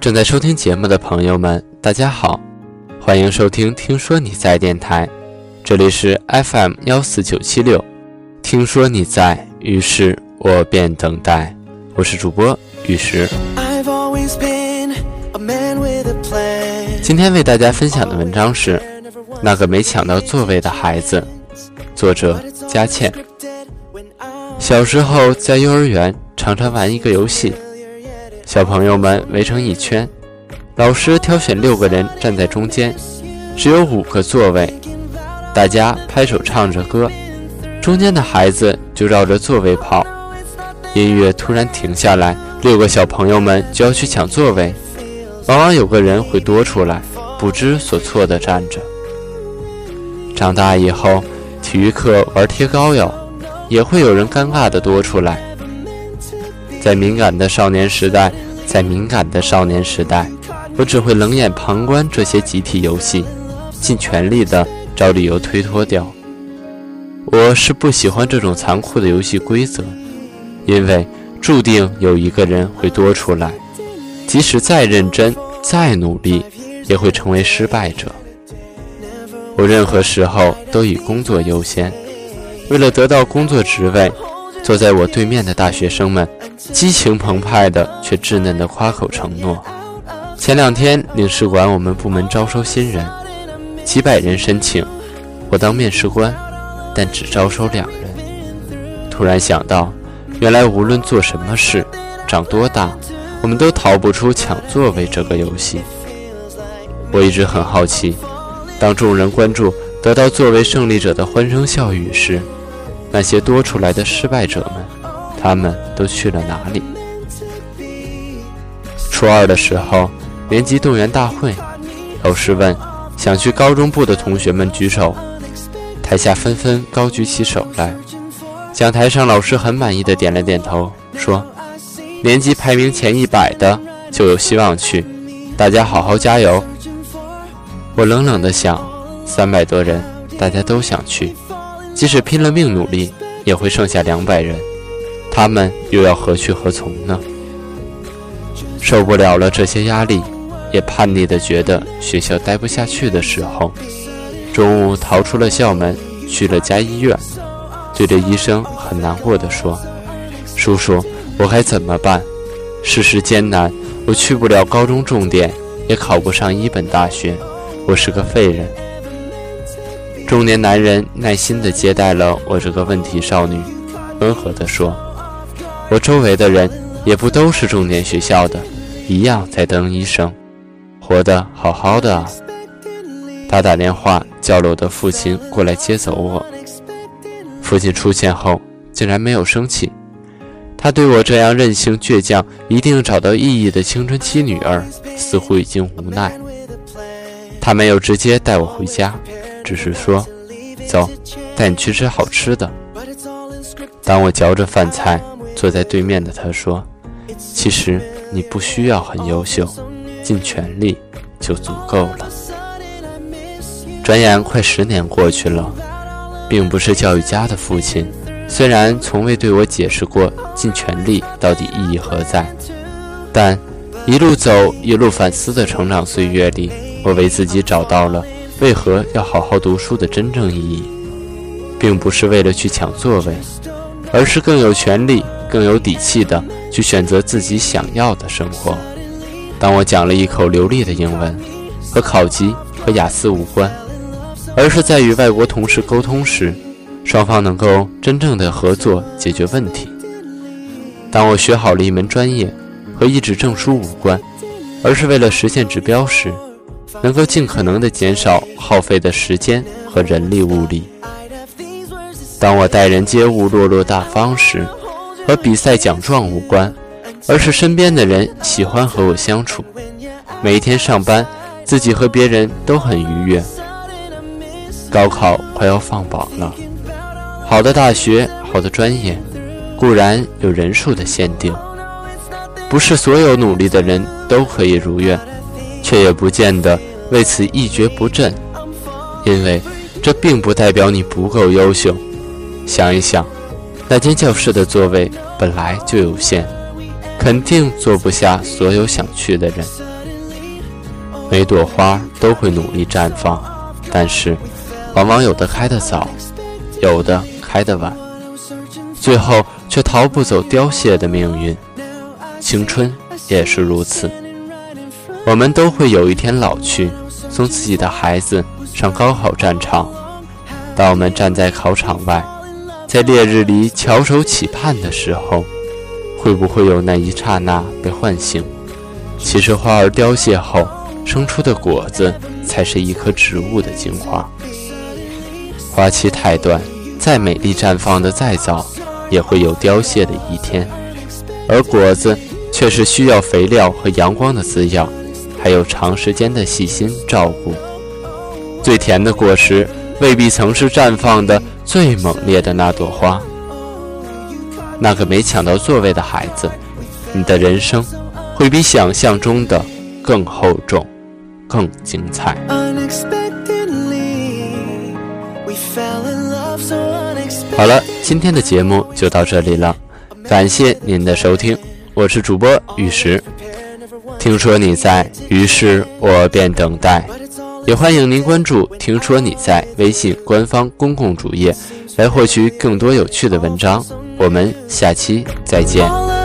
正在收听节目的朋友们，大家好，欢迎收听《听说你在》电台，这里是 FM 幺四九七六。听说你在，于是我便等待。我是主播玉石。今天为大家分享的文章是《那个没抢到座位的孩子》，作者佳倩。小时候在幼儿园，常常玩一个游戏。小朋友们围成一圈，老师挑选六个人站在中间，只有五个座位，大家拍手唱着歌，中间的孩子就绕着座位跑。音乐突然停下来，六个小朋友们就要去抢座位，往往有个人会多出来，不知所措地站着。长大以后，体育课玩贴膏药，也会有人尴尬地多出来。在敏感的少年时代，在敏感的少年时代，我只会冷眼旁观这些集体游戏，尽全力的找理由推脱掉。我是不喜欢这种残酷的游戏规则，因为注定有一个人会多出来，即使再认真、再努力，也会成为失败者。我任何时候都以工作优先，为了得到工作职位，坐在我对面的大学生们。激情澎湃的，却稚嫩的夸口承诺。前两天领事馆我们部门招收新人，几百人申请，我当面试官，但只招收两人。突然想到，原来无论做什么事，长多大，我们都逃不出抢座位这个游戏。我一直很好奇，当众人关注得到座位胜利者的欢声笑语时，那些多出来的失败者们。他们都去了哪里？初二的时候，年级动员大会，老师问想去高中部的同学们举手，台下纷纷高举起手来。讲台上，老师很满意的点了点头，说：“年级排名前一百的就有希望去，大家好好加油。”我冷冷的想：三百多人，大家都想去，即使拼了命努力，也会剩下两百人。他们又要何去何从呢？受不了了这些压力，也叛逆的觉得学校待不下去的时候，中午逃出了校门，去了家医院，对着医生很难过的说：“叔叔，我该怎么办？世事艰难，我去不了高中重点，也考不上一本大学，我是个废人。”中年男人耐心地接待了我这个问题少女，温和地说。我周围的人也不都是重点学校的，一样在当医生，活得好好的啊。他打电话叫了我的父亲过来接走我。父亲出现后竟然没有生气，他对我这样任性倔强、一定找到意义的青春期女儿似乎已经无奈。他没有直接带我回家，只是说：“走，带你去吃好吃的。”当我嚼着饭菜。坐在对面的他说：“其实你不需要很优秀，尽全力就足够了。”转眼快十年过去了，并不是教育家的父亲，虽然从未对我解释过尽全力到底意义何在，但一路走一路反思的成长岁月里，我为自己找到了为何要好好读书的真正意义，并不是为了去抢座位，而是更有权利。更有底气的去选择自己想要的生活。当我讲了一口流利的英文，和考级和雅思无关，而是在与外国同事沟通时，双方能够真正的合作解决问题。当我学好了一门专业，和一纸证书无关，而是为了实现指标时，能够尽可能的减少耗费的时间和人力物力。当我待人接物落落大方时，和比赛奖状无关，而是身边的人喜欢和我相处。每一天上班，自己和别人都很愉悦。高考快要放榜了，好的大学、好的专业，固然有人数的限定，不是所有努力的人都可以如愿，却也不见得为此一蹶不振，因为这并不代表你不够优秀。想一想。那间教室的座位本来就有限，肯定坐不下所有想去的人。每朵花都会努力绽放，但是，往往有的开得早，有的开得晚，最后却逃不走凋谢的命运。青春也是如此，我们都会有一天老去，送自己的孩子上高考战场。当我们站在考场外，在烈日里翘首企盼的时候，会不会有那一刹那被唤醒？其实花儿凋谢后生出的果子，才是一棵植物的精华。花期太短，再美丽绽放的再早，也会有凋谢的一天。而果子却是需要肥料和阳光的滋养，还有长时间的细心照顾。最甜的果实。未必曾是绽放的最猛烈的那朵花。那个没抢到座位的孩子，你的人生会比想象中的更厚重、更精彩。好了，今天的节目就到这里了，感谢您的收听，我是主播玉石。听说你在，于是我便等待。也欢迎您关注“听说你在”微信官方公共主页，来获取更多有趣的文章。我们下期再见。